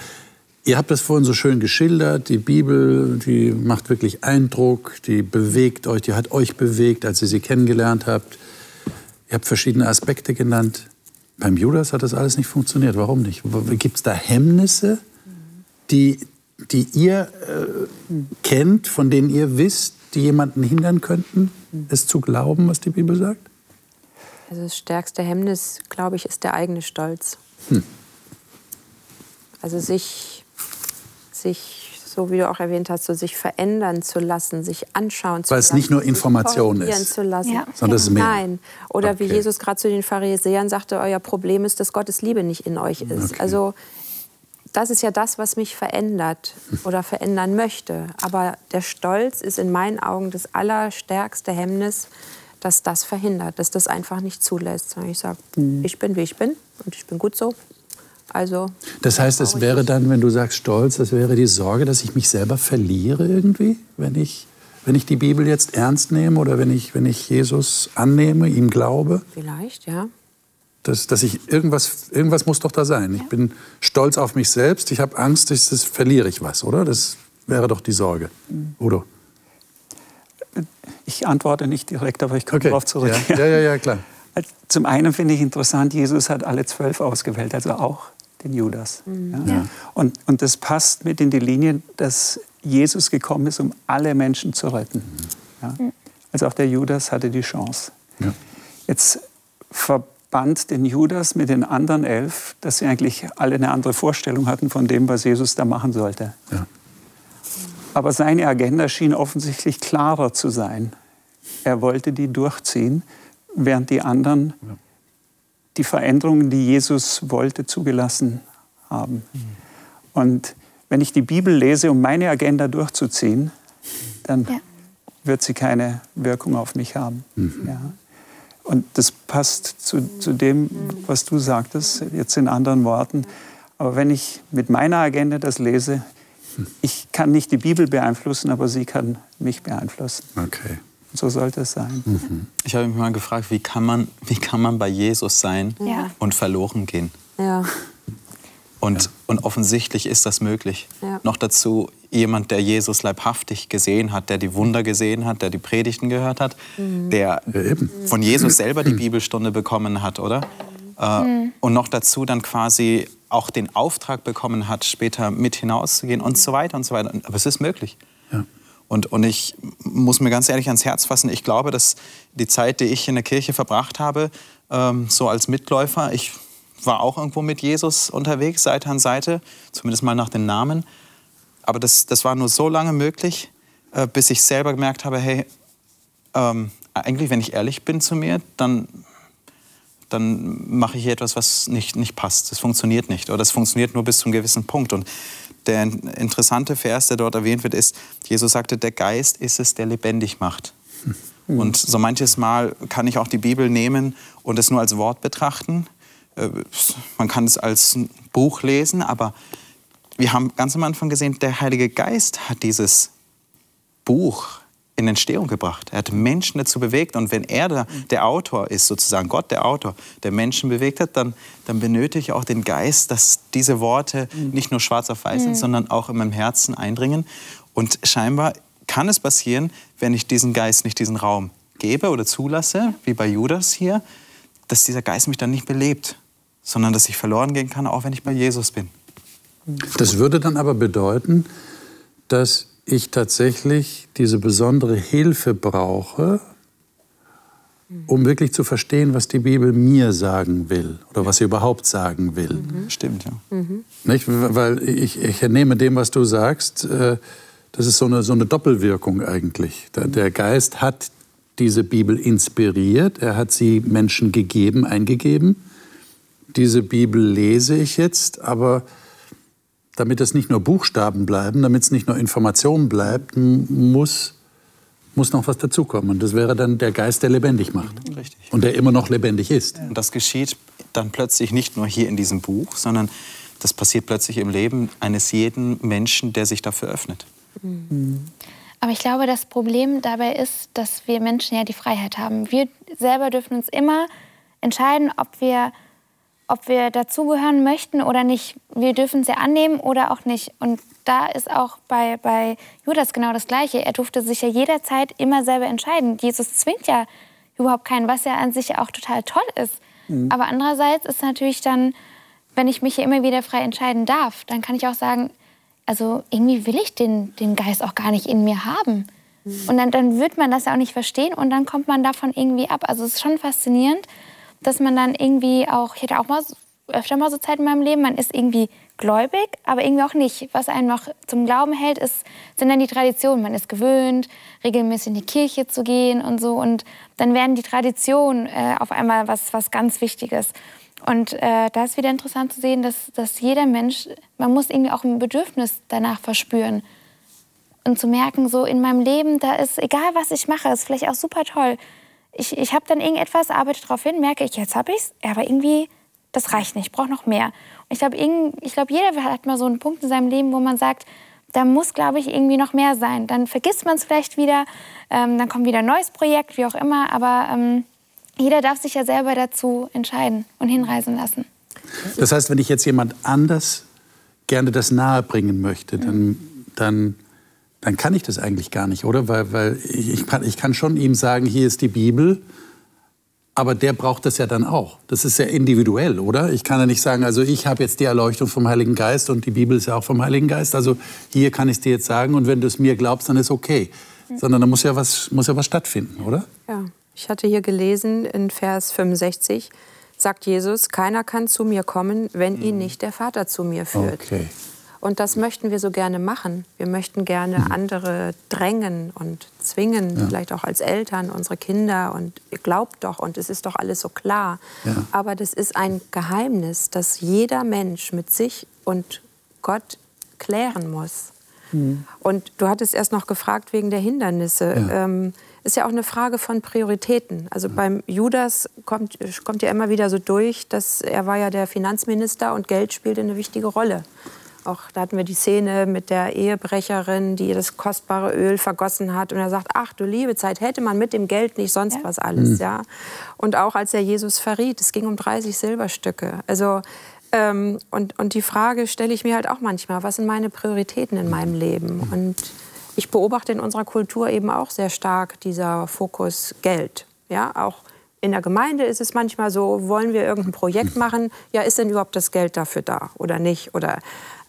ihr habt das vorhin so schön geschildert, die Bibel, die macht wirklich Eindruck, die bewegt euch, die hat euch bewegt, als ihr sie kennengelernt habt. Ihr habt verschiedene Aspekte genannt. Beim Judas hat das alles nicht funktioniert. Warum nicht? Gibt es da Hemmnisse, die, die ihr äh, kennt, von denen ihr wisst, die jemanden hindern könnten, es zu glauben, was die Bibel sagt? Also das stärkste Hemmnis, glaube ich, ist der eigene Stolz. Hm. Also sich, sich, so wie du auch erwähnt hast, so sich verändern zu lassen, sich anschauen zu Weil lassen. es nicht nur Information ist. zu lassen. Ja. Sondern es ist mehr. Nein. Oder wie Okay. Jesus gerade zu den Pharisäern sagte, euer Problem ist, dass Gottes Liebe nicht in euch ist. Okay. Also das ist ja das, was mich verändert oder verändern möchte. Aber der Stolz ist in meinen Augen das allerstärkste Hemmnis, dass das verhindert, dass das einfach nicht zulässt. Sondern ich sage, Mhm. ich bin, wie ich bin und ich bin gut so. Also Das heißt, es wäre dann, wenn du sagst Stolz, das wäre die Sorge, dass ich mich selber verliere irgendwie, wenn ich, wenn ich die Bibel jetzt ernst nehme oder wenn ich, wenn ich Jesus annehme, ihm glaube. vielleicht, ja. Dass, dass ich irgendwas, irgendwas muss doch da sein. Ich bin stolz auf mich selbst. Ich habe Angst, dass das verliere ich was, oder? Das wäre doch die Sorge. Udo? Ich antworte nicht direkt, aber ich komme Okay. darauf zurück. Ja, ja, ja, ja klar. [laughs] Also Zum einen finde ich interessant, Jesus hat alle zwölf ausgewählt, also auch den Judas. Ja. Und, und das passt mit in die Linie, dass Jesus gekommen ist, um alle Menschen zu retten. Ja. Also auch der Judas hatte die Chance. Ja. Jetzt verband den Judas mit den anderen elf, dass sie eigentlich alle eine andere Vorstellung hatten von dem, was Jesus da machen sollte. Aber seine Agenda schien offensichtlich klarer zu sein. Er wollte die durchziehen, während die anderen die Veränderungen, die Jesus wollte, zugelassen haben. Und wenn ich die Bibel lese, um meine Agenda durchzuziehen, dann Ja. wird sie keine Wirkung auf mich haben. Ja. Und das passt zu, zu dem, was du sagtest, jetzt in anderen Worten. Aber wenn ich mit meiner Agenda das lese, ich kann nicht die Bibel beeinflussen, aber sie kann mich beeinflussen. Okay. Und so sollte es sein. Ich habe mich mal gefragt, wie kann man, wie kann man bei Jesus sein Ja. und verloren gehen? Ja. Und, und offensichtlich ist das möglich. Ja. Noch dazu jemand, der Jesus leibhaftig gesehen hat, der die Wunder gesehen hat, der die Predigten gehört hat, der Ja, eben. von Jesus selber die Bibelstunde bekommen hat, oder? Äh, und noch dazu dann quasi auch den Auftrag bekommen hat, später mit hinauszugehen und so weiter und so weiter. Aber es ist möglich. Ja. Und, und ich muss mir ganz ehrlich ans Herz fassen, ich glaube, dass die Zeit, die ich in der Kirche verbracht habe, ähm, so als Mitläufer, ich war auch irgendwo mit Jesus unterwegs, Seite an Seite, zumindest mal nach den Namen. Aber das, das war nur so lange möglich, äh, bis ich selber gemerkt habe, hey, ähm, eigentlich, wenn ich ehrlich bin zu mir, dann, dann mache ich hier etwas, was nicht, nicht passt. Das funktioniert nicht. Oder es funktioniert nur bis zu einem gewissen Punkt. Und der interessante Vers, der dort erwähnt wird, ist, Jesus sagte, der Geist ist es, der lebendig macht. Und so manches Mal kann ich auch die Bibel nehmen und es nur als Wort betrachten. Äh, Man kann es als Buch lesen, aber wir haben ganz am Anfang gesehen, der Heilige Geist hat dieses Buch in Entstehung gebracht. Er hat Menschen dazu bewegt. Und wenn er der, der Autor ist, sozusagen Gott der Autor, der Menschen bewegt hat, dann, dann benötige ich auch den Geist, dass diese Worte nicht nur schwarz auf weiß sind, sondern auch in meinem Herzen eindringen. Und scheinbar kann es passieren, wenn ich diesen Geist nicht diesen Raum gebe oder zulasse, wie bei Judas hier, dass dieser Geist mich dann nicht belebt, sondern dass ich verloren gehen kann, auch wenn ich bei Jesus bin. Das würde dann aber bedeuten, dass ich tatsächlich diese besondere Hilfe brauche, um wirklich zu verstehen, was die Bibel mir sagen will oder was sie überhaupt sagen will. Stimmt, ja. Nicht? Weil ich, ich entnehme dem, was du sagst, äh, das ist so eine, so eine Doppelwirkung eigentlich. Der, der Geist hat diese Bibel inspiriert, er hat sie Menschen gegeben, eingegeben. Diese Bibel lese ich jetzt, aber damit es nicht nur Buchstaben bleiben, damit es nicht nur Informationen bleibt, muss, muss noch was dazukommen. Und das wäre dann der Geist, der lebendig macht. Richtig. Und der immer noch lebendig ist. Und das geschieht dann plötzlich nicht nur hier in diesem Buch, sondern das passiert plötzlich im Leben eines jeden Menschen, der sich dafür öffnet. Aber ich glaube, das Problem dabei ist, dass wir Menschen ja die Freiheit haben. Wir selber dürfen uns immer entscheiden, ob wir, ob wir dazugehören möchten oder nicht. Wir dürfen es ja annehmen oder auch nicht. Und da ist auch bei, bei Judas genau das Gleiche. Er durfte sich ja jederzeit immer selber entscheiden. Jesus zwingt ja überhaupt keinen, was ja an sich auch total toll ist. Aber andererseits ist natürlich dann, wenn ich mich hier immer wieder frei entscheiden darf, dann kann ich auch sagen, also irgendwie will ich den, den Geist auch gar nicht in mir haben. Und dann, dann wird man das ja auch nicht verstehen und dann kommt man davon irgendwie ab. Also es ist schon faszinierend, dass man dann irgendwie auch, ich hatte auch mal öfter mal so Zeit in meinem Leben, man ist irgendwie gläubig, aber irgendwie auch nicht. Was einen noch zum Glauben hält, ist, sind dann die Traditionen. Man ist gewöhnt, regelmäßig in die Kirche zu gehen und so. Und dann werden die Traditionen äh, auf einmal was, was ganz Wichtiges. Und äh, da ist wieder interessant zu sehen, dass, dass jeder Mensch, man muss irgendwie auch ein Bedürfnis danach verspüren. Und zu merken, so in meinem Leben, da ist, egal was ich mache, ist vielleicht auch super toll. Ich, ich habe dann irgendetwas, arbeite darauf hin, merke ich, jetzt habe ich es, aber irgendwie, das reicht nicht, ich brauche noch mehr. Und ich glaube, glaub, jeder hat mal so einen Punkt in seinem Leben, wo man sagt, da muss, glaube ich, irgendwie noch mehr sein. Dann vergisst man es vielleicht wieder, ähm, dann kommt wieder ein neues Projekt, wie auch immer, aber ähm, jeder darf sich ja selber dazu entscheiden und hinreisen lassen. Das heißt, wenn ich jetzt jemand anders gerne das nahe bringen möchte, dann, dann dann kann ich das eigentlich gar nicht, oder? Weil, weil ich, kann, ich kann schon ihm sagen, hier ist die Bibel, aber der braucht das ja dann auch. Das ist ja individuell, oder? Ich kann ja nicht sagen, also ich habe jetzt die Erleuchtung vom Heiligen Geist und die Bibel ist ja auch vom Heiligen Geist. Also hier kann ich es dir jetzt sagen und wenn du es mir glaubst, dann ist okay. Sondern da muss ja was, muss ja was stattfinden, oder? Ja, ich hatte hier gelesen in Vers 65, sagt Jesus, keiner kann zu mir kommen, wenn ihn nicht der Vater zu mir führt. Okay. Und das möchten wir so gerne machen. Wir möchten gerne Mhm. andere drängen und zwingen, vielleicht auch als Eltern, unsere Kinder. Und ihr glaubt doch, und es ist doch alles so klar. Ja. Aber das ist ein Geheimnis, das jeder Mensch mit sich und Gott klären muss. Und du hattest erst noch gefragt wegen der Hindernisse. Ja. Ähm, ist ja auch eine Frage von Prioritäten. Also beim Judas kommt, kommt ja immer wieder so durch, dass er war ja der Finanzminister und Geld spielte eine wichtige Rolle. Auch da hatten wir die Szene mit der Ehebrecherin, die ihr das kostbare Öl vergossen hat. Und er sagt, ach du liebe Zeit, hätte man mit dem Geld nicht sonst was alles. Ja? Und auch als er Jesus verriet, es ging um 30 Silberstücke. Also, ähm, und, und die Frage stelle ich mir halt auch manchmal, was sind meine Prioritäten in meinem Leben? Und ich beobachte in unserer Kultur eben auch sehr stark dieser Fokus Geld. Ja, auch in der Gemeinde ist es manchmal so, wollen wir irgendein Projekt machen? Ja, ist denn überhaupt das Geld dafür da oder nicht? Oder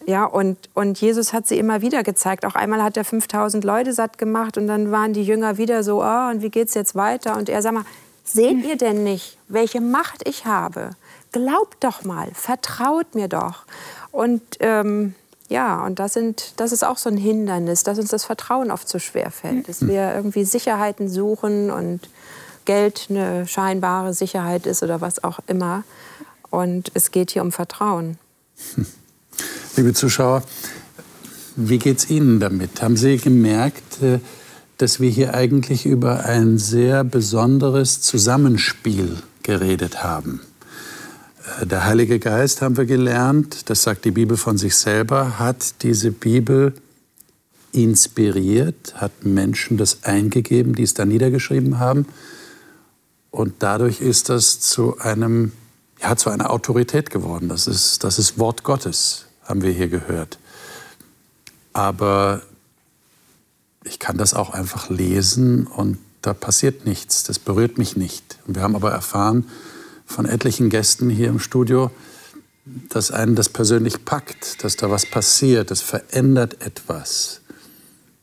ja, und, und Jesus hat sie immer wieder gezeigt. Auch einmal hat er 5000 Leute satt gemacht und dann waren die Jünger wieder so, oh, und wie geht's jetzt weiter? Und er sagt mal, seht ihr denn nicht, welche Macht ich habe? Glaubt doch mal, vertraut mir doch. Und ähm, ja, und das, sind, das ist auch so ein Hindernis, dass uns das Vertrauen oft so schwer fällt. Dass wir irgendwie Sicherheiten suchen und Geld eine scheinbare Sicherheit ist oder was auch immer. Und es geht hier um Vertrauen. [laughs] Liebe Zuschauer, wie geht es Ihnen damit? Haben Sie gemerkt, äh, dass wir hier eigentlich über ein sehr besonderes Zusammenspiel geredet haben? Äh, Der Heilige Geist, haben wir gelernt, das sagt die Bibel von sich selber, hat diese Bibel inspiriert, hat Menschen das eingegeben, die es da niedergeschrieben haben. Und dadurch ist das zu einem, ja, zu einer Autorität geworden. Das ist, das ist Wort Gottes, haben wir hier gehört. Aber ich kann das auch einfach lesen und da passiert nichts. Das berührt mich nicht. Wir haben aber erfahren von etlichen Gästen hier im Studio, dass einen das persönlich packt, dass da was passiert, das verändert etwas.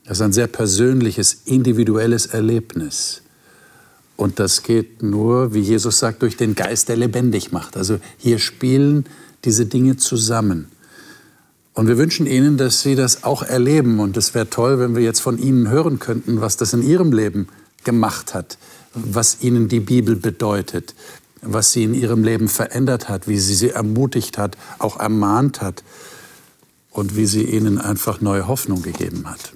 Das ist ein sehr persönliches, individuelles Erlebnis. Und das geht nur, wie Jesus sagt, durch den Geist, der lebendig macht. Also hier spielen diese Dinge zusammen. Und wir wünschen Ihnen, dass Sie das auch erleben. Und es wäre toll, wenn wir jetzt von Ihnen hören könnten, was das in Ihrem Leben gemacht hat, was Ihnen die Bibel bedeutet, was sie in Ihrem Leben verändert hat, wie sie sie ermutigt hat, auch ermahnt hat und wie sie Ihnen einfach neue Hoffnung gegeben hat.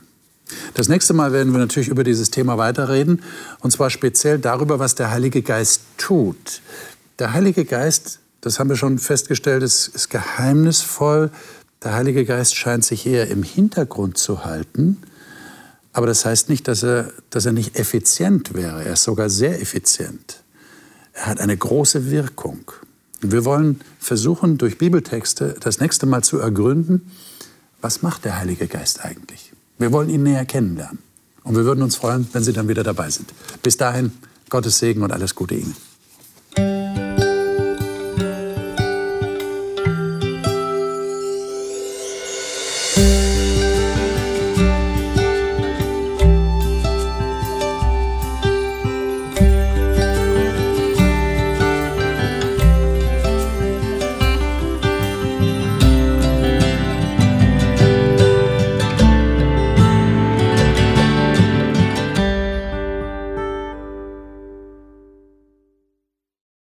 Das nächste Mal werden wir natürlich über dieses Thema weiterreden, und zwar speziell darüber, was der Heilige Geist tut. Der Heilige Geist, das haben wir schon festgestellt, ist, ist geheimnisvoll. Der Heilige Geist scheint sich eher im Hintergrund zu halten, aber das heißt nicht, dass er, dass er nicht effizient wäre. Er ist sogar sehr effizient. Er hat eine große Wirkung. Wir wollen versuchen, durch Bibeltexte das nächste Mal zu ergründen, was macht der Heilige Geist eigentlich? Wir wollen ihn näher kennenlernen. Und wir würden uns freuen, wenn Sie dann wieder dabei sind. Bis dahin, Gottes Segen und alles Gute Ihnen.